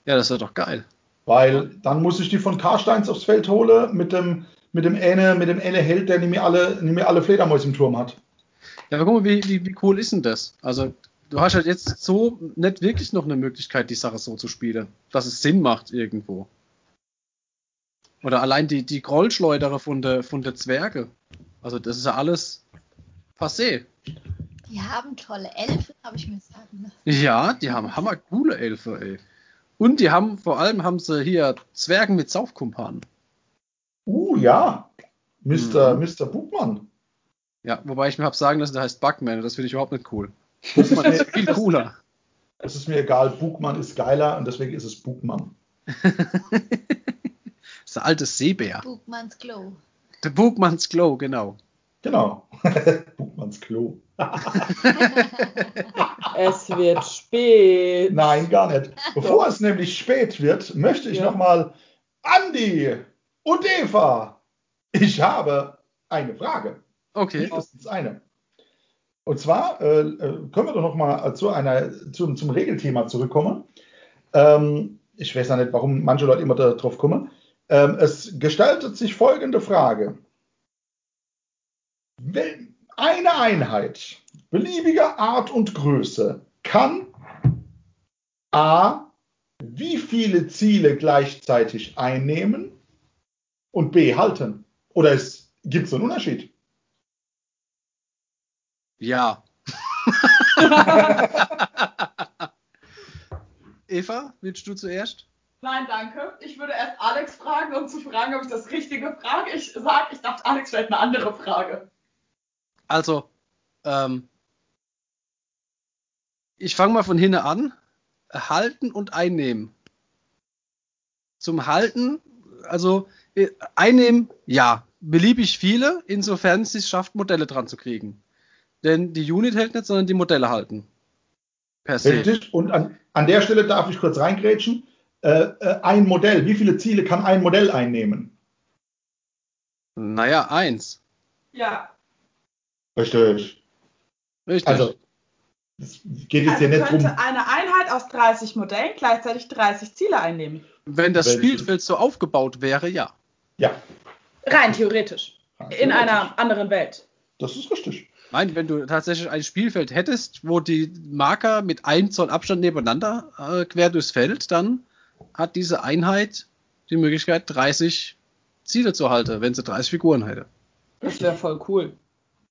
Ja, das wäre doch geil. Weil dann muss ich die von Karsteins aufs Feld holen mit dem, mit dem eine, mit dem eine Held, der nicht mehr alle, nicht mehr alle Fledermäuse im Turm hat. Ja, aber guck mal, wie, wie, wie cool ist denn das? Also, du hast halt jetzt so nicht wirklich noch eine Möglichkeit, die Sache so zu spielen, dass es Sinn macht irgendwo. Oder allein die, die Grollschleudere von der, von der Zwerge. Also, das ist ja alles passé. Die haben tolle Elfen, habe ich mir sagen lassen. Ja, die haben hammercoole Elfe, ey. Und die haben, vor allem haben sie hier Zwergen mit Saufkumpanen. Uh, ja. Mr. Mhm. Mr. Buchmann. Ja, wobei ich mir hab sagen lassen, der heißt Bugman, und das finde ich überhaupt nicht cool. Das ist, viel cooler. das ist mir egal. Buchmann ist geiler und deswegen ist es Buchmann. Das ist der alte Seebär. Bugmanns Klo. Der Bugmanns Glow, genau. Genau. Buchmanns Klo. Es wird spät. Nein, gar nicht. Bevor es nämlich spät wird, möchte ich Ja. nochmal Andi und Eva. Ich habe eine Frage. Okay. Mindestens eine. Und zwar äh, äh, können wir doch nochmal zu einer, zum, zum Regelthema zurückkommen. Ähm, ich weiß ja nicht, warum manche Leute immer darauf kommen. Ähm, es gestaltet sich folgende Frage. Wenn eine Einheit beliebiger Art und Größe kann A. Wie viele Ziele gleichzeitig einnehmen und B. halten? Oder gibt es einen Unterschied? Ja. Eva, willst du zuerst? Nein, danke. Ich würde erst Alex fragen, um zu fragen, ob ich das Richtige frage. Ich sage, ich dachte, Alex stellt eine andere Frage. Also, ähm, ich fange mal von hinten an. Halten und einnehmen. Zum Halten, also äh, einnehmen, ja, beliebig viele, insofern sie es schafft, Modelle dran zu kriegen. Denn die Unit hält nicht, sondern die Modelle halten. Per se. Richtig. Und an, an der Stelle darf ich kurz reingrätschen. Äh, äh, ein Modell, wie viele Ziele kann ein Modell einnehmen? Naja, eins. Ja. Richtig. Richtig. Also, es geht jetzt Also hier nicht könnte drum. eine Einheit aus 30 Modellen gleichzeitig 30 Ziele einnehmen. Wenn das Welches? Spielfeld so aufgebaut wäre, ja. Ja. Rein theoretisch. In einer anderen Welt. Das ist richtig. Nein, wenn du tatsächlich ein Spielfeld hättest, wo die Marker mit 1 Zoll Abstand nebeneinander äh, quer durchs Feld, dann hat diese Einheit die Möglichkeit, 30 Ziele zu halten, wenn sie 30 Figuren hätte. Das wäre voll cool.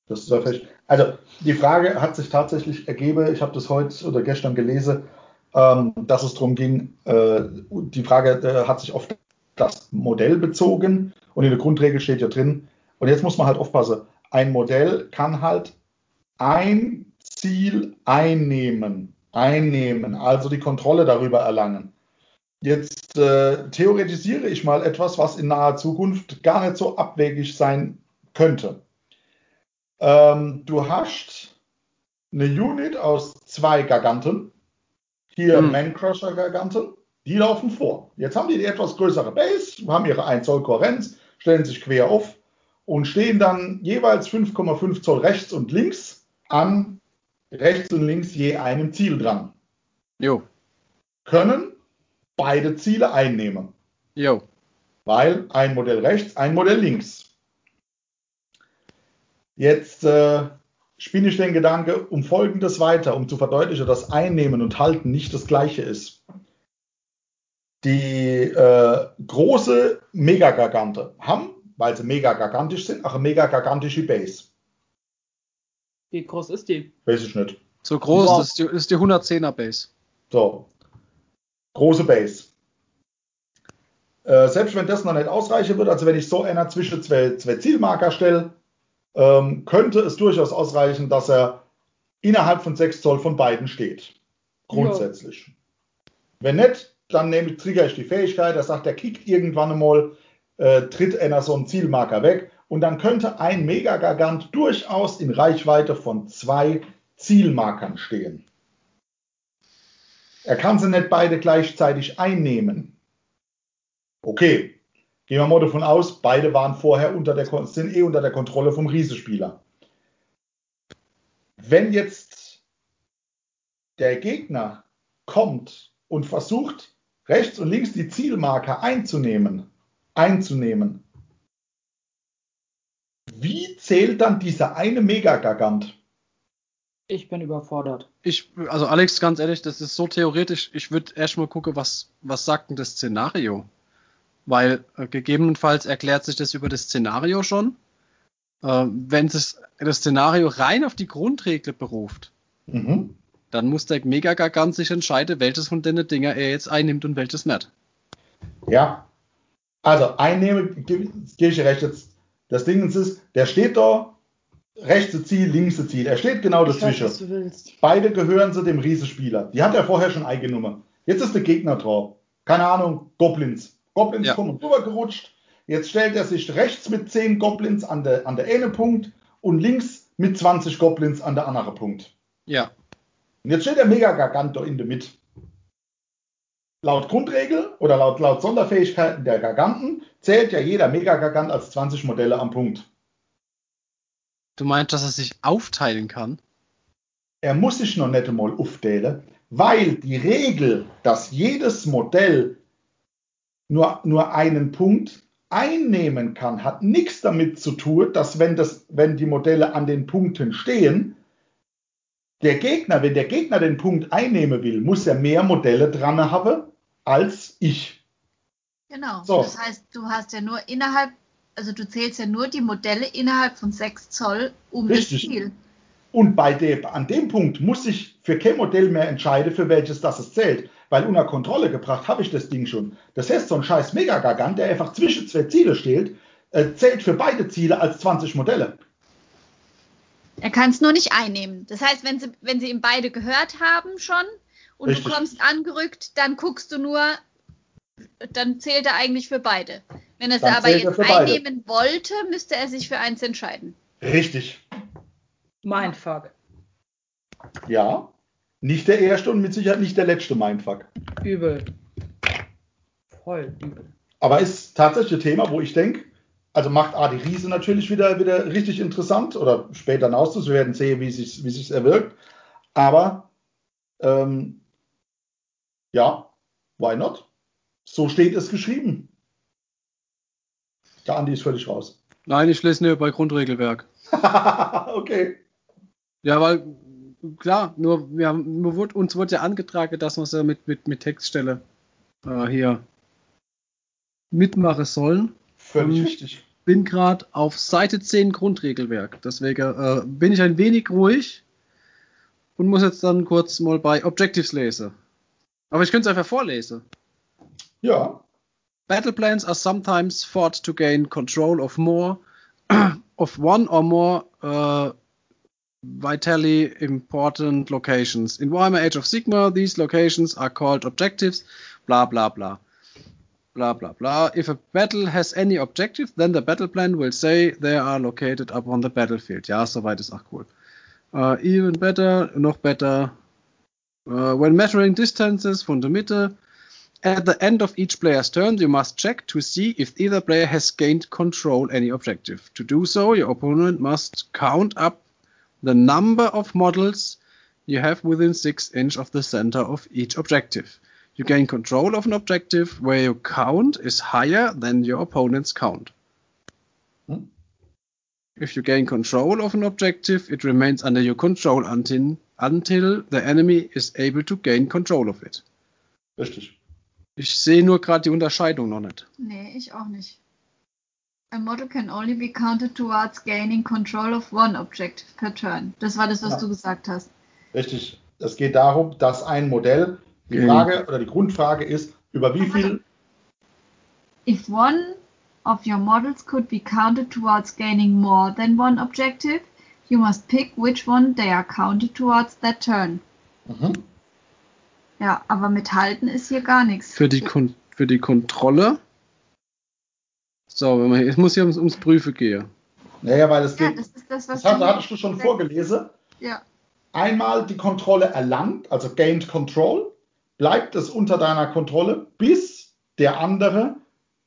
Das ist richtig. Also, die Frage hat sich tatsächlich ergeben. Ich habe das heute oder gestern gelesen, ähm, dass es darum ging. Äh, die Frage äh, hat sich auf das Modell bezogen und in der Grundregel steht ja drin. Und jetzt muss man halt aufpassen. Ein Modell kann halt ein Ziel einnehmen. Einnehmen, also die Kontrolle darüber erlangen. Jetzt äh, theoretisiere ich mal etwas, was in naher Zukunft gar nicht so abwegig sein könnte. Ähm, du hast eine Unit aus zwei Garganten, hier Hm. Man-Crusher Garganten, die laufen vor. Jetzt haben die die etwas größere Base, haben ihre 1 Zoll Kohärenz, stellen sich quer auf und stehen dann jeweils 5,5 Zoll rechts und links an rechts und links je einem Ziel dran. Jo, Können beide Ziele einnehmen, jo. weil ein Modell rechts, ein Modell links. Jetzt äh, spinne ich den Gedanke um Folgendes weiter, um zu verdeutlichen, dass Einnehmen und Halten nicht das gleiche ist. Die äh, große Megagagante haben, weil sie mega gigantisch sind, auch eine mega gigantische Base. Wie groß ist die? Weiß ich nicht. So groß Wow. das ist die, ist die 110er Base. So. Große Base. Äh, selbst wenn das noch nicht ausreichen wird, also wenn ich so einer zwischen zwei, zwei Zielmarker stelle, ähm, könnte es durchaus ausreichen, dass er innerhalb von 6 Zoll von beiden steht. Grundsätzlich. Wenn nicht, dann nehme, trigger ich die Fähigkeit, er sagt, er kickt irgendwann einmal, äh, tritt einer so einen Zielmarker weg und dann könnte ein Megagagant durchaus in Reichweite von zwei Zielmarkern stehen. Er kann sie nicht beide gleichzeitig einnehmen. Okay, gehen wir mal davon aus, beide waren vorher unter der, sind eh unter der Kontrolle vom Riesespieler. Wenn jetzt der Gegner kommt und versucht, rechts und links die Zielmarker einzunehmen, einzunehmen, wie zählt dann dieser eine Megagagant? Ich bin überfordert. Ich, also Alex, ganz ehrlich, das ist so theoretisch. Ich würde erstmal gucken, was, was sagt denn das Szenario? Weil äh, gegebenenfalls erklärt sich das über das Szenario schon. Äh, wenn sich das Szenario rein auf die Grundregel beruft, Mhm. dann muss der Megagagant sich entscheiden, welches von den Dinger er jetzt einnimmt und welches nicht. Ja. Also einnehme, gebe ich recht. Jetzt, das Ding ist, der steht da, rechte Ziel, linke Ziel. Er steht genau Ich weiß, dazwischen. was du willst. Beide gehören zu dem Riesespieler. Die hat er vorher schon eingenommen. Jetzt ist der Gegner drauf. Keine Ahnung, Goblins. Goblins Ja. kommen rübergerutscht. Jetzt stellt er sich rechts mit 10 Goblins an der, an der eine Punkt und links mit 20 Goblins an der andere Punkt. Ja, Und jetzt steht der Mega-Gargant da in der Mitte. Laut Grundregel oder laut, laut Sonderfähigkeiten der Garganten zählt ja jeder Mega-Gargant als 20 Modelle am Punkt. du meinst, dass er sich aufteilen kann? Er muss sich noch nicht einmal aufteilen, weil die Regel, dass jedes Modell nur, nur einen Punkt einnehmen kann, hat nichts damit zu tun, dass wenn, das, wenn die Modelle an den Punkten stehen, der Gegner, wenn der Gegner den Punkt einnehmen will, muss er mehr Modelle dran haben als ich. Genau. So. Das heißt, du hast ja nur innerhalb, also du zählst ja nur die Modelle innerhalb von 6 Zoll um Richtig. das Ziel. Und bei dem, an dem Punkt muss ich für kein Modell mehr entscheiden, für welches das es zählt. Weil unter Kontrolle gebracht habe ich das Ding schon. Das heißt, so ein scheiß Megagagant, der einfach zwischen zwei Ziele steht, äh, zählt für beide Ziele als 20 Modelle. Er kann es nur nicht einnehmen. Das heißt, wenn sie, wenn sie ihm beide gehört haben schon und Richtig. du kommst angerückt, dann guckst du nur, dann zählt er eigentlich für beide. Wenn er es aber er jetzt einnehmen wollte, müsste er sich für eins entscheiden. Richtig. Mindfuck. Ja. Nicht der erste und mit Sicherheit nicht der letzte Mindfuck. Übel. Voll übel. Aber ist tatsächlich ein Thema, wo ich denke, also macht A die Riese natürlich wieder, wieder richtig interessant oder später hinaus. Wir werden sehen, wie sich wie sich's erwirkt. Aber ähm, ja, why not? So steht es geschrieben. Der Andi ist völlig raus. Nein, ich lese nur bei Grundregelwerk. okay. Ja, weil, klar, nur, wir haben, nur wurde, uns wurde ja angetragen, dass wir es ja mit, mit, mit Textstelle äh, hier mitmachen sollen. Völlig Und- richtig. Bin gerade auf Seite 10 Grundregelwerk. Deswegen äh, bin ich ein wenig ruhig und muss jetzt dann kurz mal bei Objectives lesen. Aber ich könnte es einfach vorlesen. Ja. Battle plans are sometimes fought to gain control of more of one or more uh, vitally important locations. In Warhammer Age of Sigmar, these locations are called objectives, blah blah blah. Blah blah blah. If a battle has any objective, then the battle plan will say they are located upon the battlefield. Ja, soweit ist auch cool. Uh, even better, noch better. Uh, when measuring distances from the Mitte, at the end of each player's turn, you must check to see if either player has gained control any objective. To do so, your opponent must count up the number of models you have within 6 inch of the center of each objective. You gain control of an objective where your count is higher than your opponent's count. Hm? If you gain control of an objective, it remains under your control until, until the enemy is able to gain control of it. Richtig. Ich sehe nur gerade die Unterscheidung noch nicht. Nee, ich auch nicht. A model can only be counted towards gaining control of one objective per turn. Das war das, was Ja. du gesagt hast. Richtig. Es geht darum, dass ein Modell, die Mhm. Frage oder die Grundfrage ist, über wie viel, If one of your models could be counted towards gaining more than one objective, you must pick which one they are counted towards that turn. Mhm. Ja, aber mit halten ist hier gar nichts. Für die, Kon für die Kontrolle. So, wenn man, es muss hier ums, ums Prüfen gehen. naja, weil es Ja, geht, das ist das, was das hast- hattest du schon vorgelesen, Ja, einmal die Kontrolle erlangt, also gained control, bleibt es unter deiner Kontrolle, bis der andere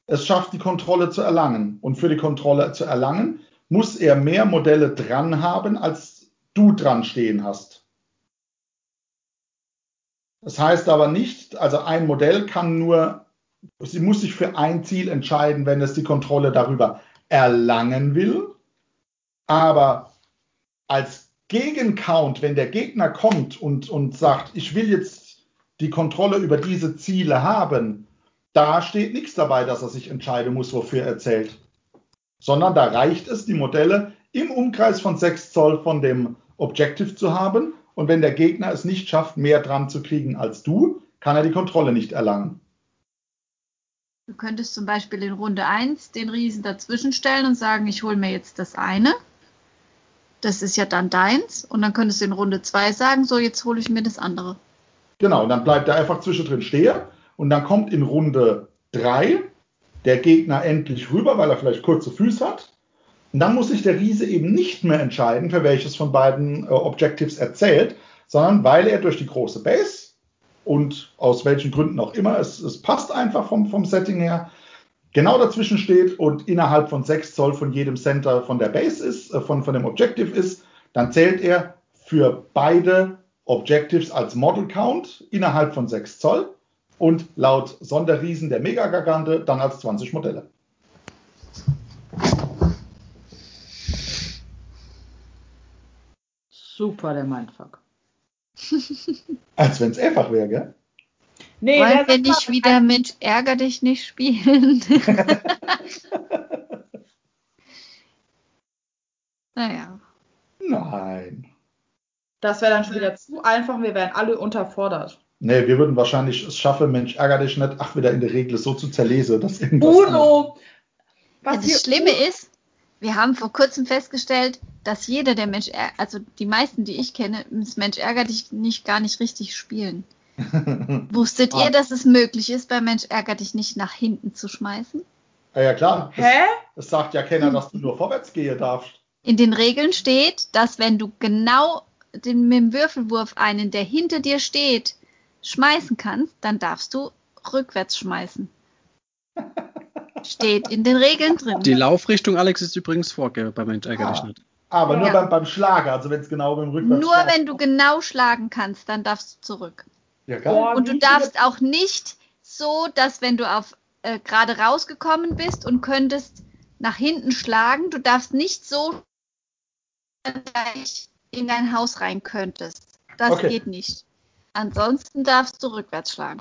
es schafft, die Kontrolle zu erlangen. Und für die Kontrolle zu erlangen, muss er mehr Modelle dran haben, als du dran stehen hast. Das heißt aber nicht, also ein Modell kann nur, sie muss sich für ein Ziel entscheiden, wenn es die Kontrolle darüber erlangen will. Aber als Gegencount, wenn der Gegner kommt und, und sagt, ich will jetzt die Kontrolle über diese Ziele haben, da steht nichts dabei, dass er sich entscheiden muss, wofür er zählt. Sondern da reicht es, die Modelle im Umkreis von 6 Zoll von dem Objective zu haben. Und wenn der Gegner es nicht schafft, mehr dran zu kriegen als du, kann er die Kontrolle nicht erlangen. du könntest zum Beispiel in Runde 1 den Riesen dazwischen stellen und sagen, ich hole mir jetzt das eine. Das ist ja dann deins. Und dann könntest du in Runde 2 sagen, so, jetzt hole ich mir das andere. Genau, und dann bleibt er einfach zwischendrin stehen und dann kommt in Runde 3 der Gegner endlich rüber, weil er vielleicht kurze Füße hat. Und dann muss sich der Riese eben nicht mehr entscheiden, für welches von beiden äh, Objectives er zählt, sondern weil er durch die große Base und aus welchen Gründen auch immer, es, es passt einfach vom, vom Setting her, genau dazwischen steht und innerhalb von 6 Zoll von jedem Center von der Base ist, äh, von, von dem Objective ist, dann zählt er für beide Objectives als Model Count innerhalb von 6 Zoll und laut Sonderriesen der Megagigante dann als 20 Modelle. Super, der Mindfuck. Als wenn es einfach wäre, gell? Nee, Wollen wir nicht mal, wieder Mensch, ärger dich nicht spielen? naja. Nein. Das wäre dann schon wieder zu einfach und wir wären alle unterfordert. Nee, wir würden wahrscheinlich es schaffen, Mensch, ärger dich nicht, ach, wieder in der Regel so zu zerlesen, dass irgendwas. Uno! Ja, Was hier das Schlimme ist, wir haben vor kurzem festgestellt, dass jeder der Mensch, also die meisten, die ich kenne, das Mensch ärger dich nicht gar nicht richtig spielen. Wusstet Ah. ihr, dass es möglich ist, bei Mensch ärger dich nicht nach hinten zu schmeißen? ja, ja, klar. Das, Hä? das sagt ja keiner, dass du nur vorwärts gehen darfst. In den Regeln steht, dass wenn du genau den, mit dem Würfelwurf einen, der hinter dir steht, schmeißen kannst, dann darfst du rückwärts schmeißen. Steht in den Regeln drin. Die Laufrichtung, Alex, ist übrigens vorgegeben bei Mensch ärger dich Ah. nicht. Aber nur Ja. beim, beim Schlager, also wenn es genau beim Rückwärts Nur wenn du genau schlagen kannst, dann darfst du zurück. Ja, geil. Und du darfst auch nicht so, dass wenn du auf äh, gerade rausgekommen bist und könntest nach hinten schlagen, du darfst nicht so gleich in dein Haus rein könntest. Das Okay. geht nicht. Ansonsten darfst du rückwärts schlagen.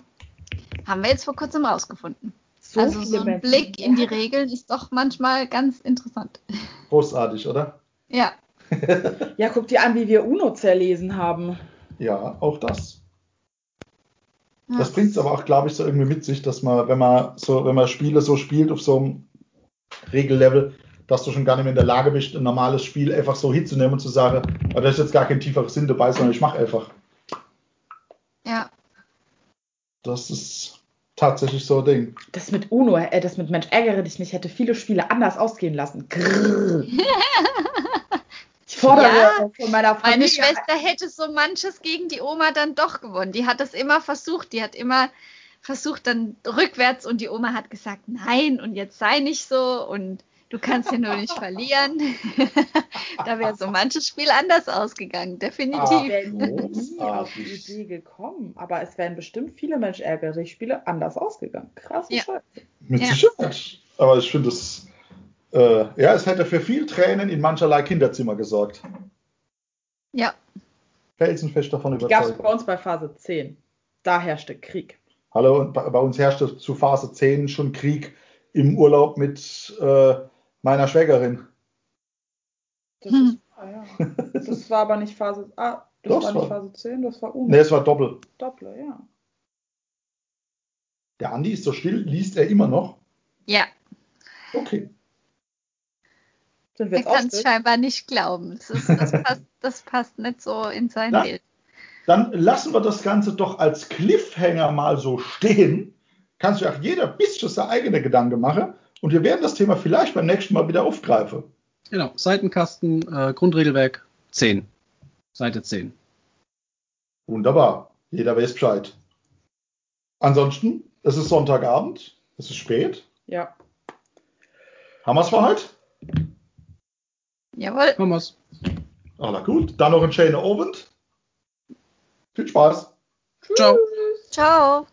Haben wir jetzt vor kurzem rausgefunden. so also so ein. Blick in die. Regeln ist doch manchmal ganz interessant. Großartig, oder? Ja. Ja, guck dir an, wie wir Uno zerlesen haben. Ja, auch das. ja. Das bringt es aber auch, glaube ich, so irgendwie mit sich, dass man, wenn man so, wenn man Spiele so spielt auf so einem Regellevel, dass du schon gar nicht mehr in der Lage bist, ein normales Spiel einfach so hinzunehmen und zu sagen, "Ah, da ist jetzt gar kein tieferer Sinn dabei, sondern ich mache einfach. ja. Das ist, tatsächlich so ein Ding. Das mit Uno, äh, das mit Mensch ärgere dich nicht, hätte viele Spiele anders ausgehen lassen. Grrr. Ich fordere Ja, von meiner Familie. Meine Schwester hätte so manches gegen die Oma dann doch gewonnen. Die hat das immer versucht. Die hat immer versucht dann rückwärts und die Oma hat gesagt, nein und jetzt sei nicht so und du kannst ja nur nicht verlieren. da wäre so manches Spiel anders ausgegangen, Ich definitiv. wäre nie auf die Idee gekommen, aber es wären bestimmt viele Mensch ärgere dich Spiele anders ausgegangen. Krass. Ja. Scheiße. Mit Ja. Sicherheit. Aber ich finde es, äh, ja, es hätte für viel Tränen in mancherlei Kinderzimmer gesorgt. Ja, Felsenfest davon Die gab es überzeugt. bei uns bei Phase 10. Da herrschte Krieg. Hallo, und bei, bei uns herrschte zu Phase 10 schon Krieg im Urlaub mit äh, meiner Schwägerin. Das, Hm. ist, ah, ja. das war aber nicht Phase. Ah, das Doch, war nicht Phase 10, das war Uno. Ne, es war doppelt. Doppler, ja. Der Andi ist so still, liest er immer noch. ja. Okay. Sind wir Er kann es scheinbar nicht glauben. Das, ist, das, passt, das passt nicht so in sein Ja. Bild. Dann lassen wir das Ganze doch als Cliffhanger mal so stehen. Kannst du auch jeder ein bisschen seine eigene Gedanken machen. Und wir werden das Thema vielleicht beim nächsten Mal wieder aufgreifen. Genau, Seitenkasten, äh, Grundregelwerk 10. Seite 10. Wunderbar. Jeder weiß Bescheid. Ansonsten, es ist Sonntagabend. Es ist spät. Ja. Haben wir es für heute? Jawohl. Machen wir's. Ah, na gut. Dann noch ein schöner Abend. Viel Spaß. Ciao. Ciao.